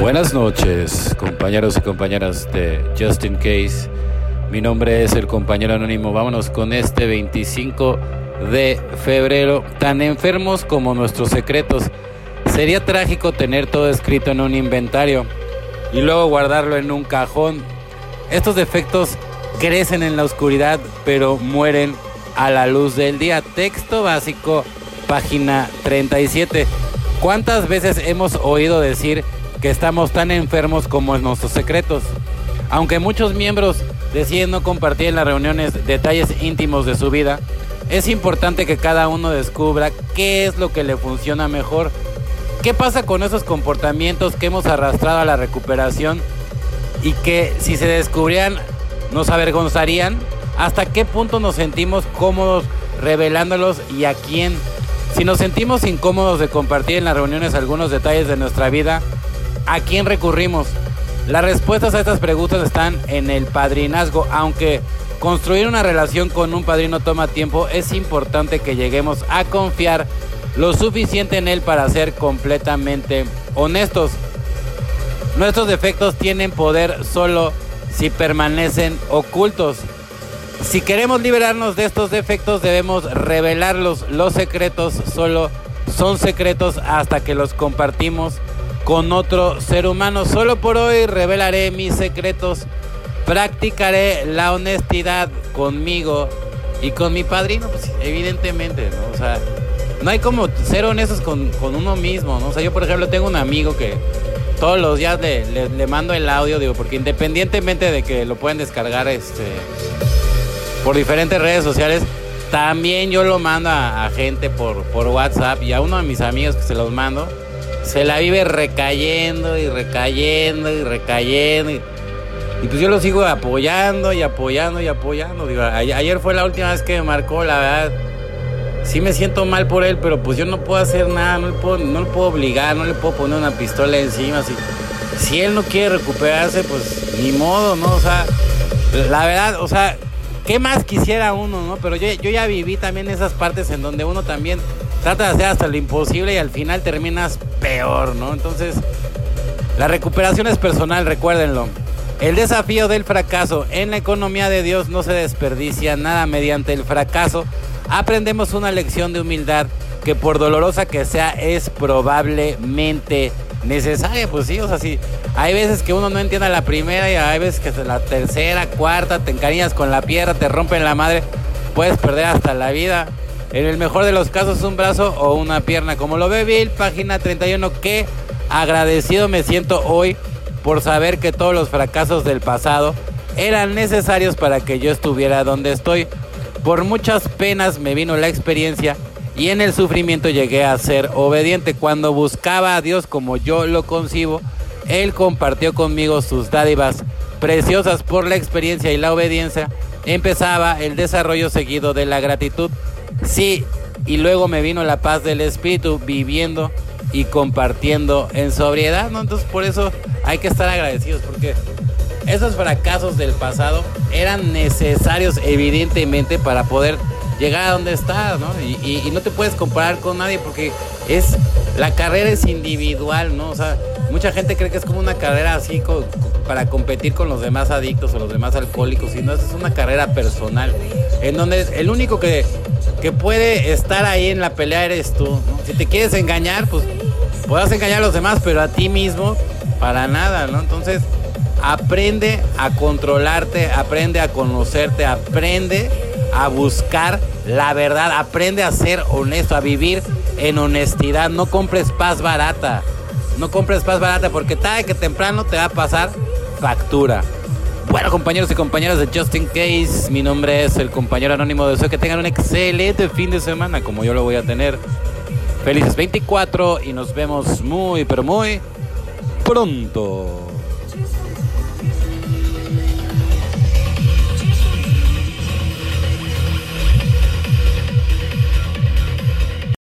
Buenas noches, compañeros y compañeras de Just In Case. Mi nombre es el compañero anónimo. Vámonos con este 25 de febrero. Tan enfermos como nuestros secretos. Sería trágico tener todo escrito en un inventario y luego guardarlo en un cajón. Estos defectos crecen en la oscuridad, pero mueren a la luz del día. Texto básico, página 37. ¿Cuántas veces hemos oído decir que estamos tan enfermos como en nuestros secretos? Aunque muchos miembros deciden no compartir en las reuniones detalles íntimos de su vida, es importante que cada uno descubra qué es lo que le funciona mejor. ¿Qué pasa con esos comportamientos que hemos arrastrado a la recuperación y que si se descubrieran nos avergonzarían? ¿Hasta qué punto nos sentimos cómodos revelándolos y a quién? Si nos sentimos incómodos de compartir en las reuniones algunos detalles de nuestra vida, ¿a quién recurrimos? Las respuestas a estas preguntas están en el padrinazgo, aunque construir una relación con un padrino toma tiempo, es importante que lleguemos a confiar lo suficiente en él para ser completamente honestos. Nuestros defectos tienen poder solo si permanecen ocultos. Si queremos liberarnos de estos defectos debemos revelarlos. Los secretos solo son secretos hasta que los compartimos con otro ser humano. Solo por hoy revelaré mis secretos. Practicaré la honestidad conmigo y con mi padrino, pues evidentemente, ¿no? O sea, no hay como ser honestos con, con uno mismo, ¿no? O sea, yo por ejemplo tengo un amigo que todos los días le, le, mando el audio, digo, porque independientemente de que lo pueden descargar este por diferentes redes sociales, también yo lo mando a, gente por, por WhatsApp y a uno de mis amigos que se los mando, se la vive recayendo y recayendo y recayendo. Y, pues yo lo sigo apoyando y apoyando y apoyando. Digo, ayer fue la última vez que me marcó, la verdad. Sí me siento mal por él, pero pues yo no puedo hacer nada, no le puedo, no le puedo obligar, no le puedo poner una pistola encima. Si, si él no quiere recuperarse, pues ni modo, ¿no? O sea, la verdad, o sea, ¿Qué más quisiera uno, no? Pero yo, yo ya viví también esas partes en donde uno también trata de hacer hasta lo imposible y al final terminas peor, ¿no? Entonces, la recuperación es personal, recuérdenlo. El desafío del fracaso en la economía de Dios no se desperdicia nada mediante el fracaso. Aprendemos una lección de humildad que por dolorosa que sea es probablemente necesaria, pues sí, o sea, sí. Hay veces que uno no entiende la primera y hay veces que la tercera, cuarta, te encariñas con la piedra, te rompen la madre, puedes perder hasta la vida. En el mejor de los casos un brazo o una pierna. Como lo ve Bill, página 31, qué agradecido me siento hoy por saber que todos los fracasos del pasado eran necesarios para que yo estuviera donde estoy. Por muchas penas me vino la experiencia y en el sufrimiento llegué a ser obediente. Cuando buscaba a Dios como yo lo concibo, Él compartió conmigo sus dádivas preciosas por la experiencia y la obediencia. Empezaba el desarrollo seguido de la gratitud. Sí, y luego me vino la paz del Espíritu viviendo y compartiendo en sobriedad, ¿no? Entonces por eso hay que estar agradecidos porque esos fracasos del pasado eran necesarios evidentemente para poder llegar a donde estás, ¿no? Y, no te puedes comparar con nadie porque es la carrera es individual, ¿no? O sea, mucha gente cree que es como una carrera así para competir con los demás adictos o los demás alcohólicos, y no, es una carrera personal, en donde el único que, que puede estar ahí en la pelea eres tú. Si te quieres engañar, pues puedas engañar a los demás, pero a ti mismo, para nada, ¿no? Entonces, aprende a controlarte, aprende a conocerte, aprende a buscar la verdad, aprende a ser honesto, a vivir en honestidad. No compres paz barata, no compres paz barata porque tarde que temprano te va a pasar factura. Bueno, compañeros y compañeras de Justin Case, mi nombre es el compañero anónimo. Deseo que tengan un excelente fin de semana, como yo lo voy a tener. Felices 24 y nos vemos muy, pero muy pronto.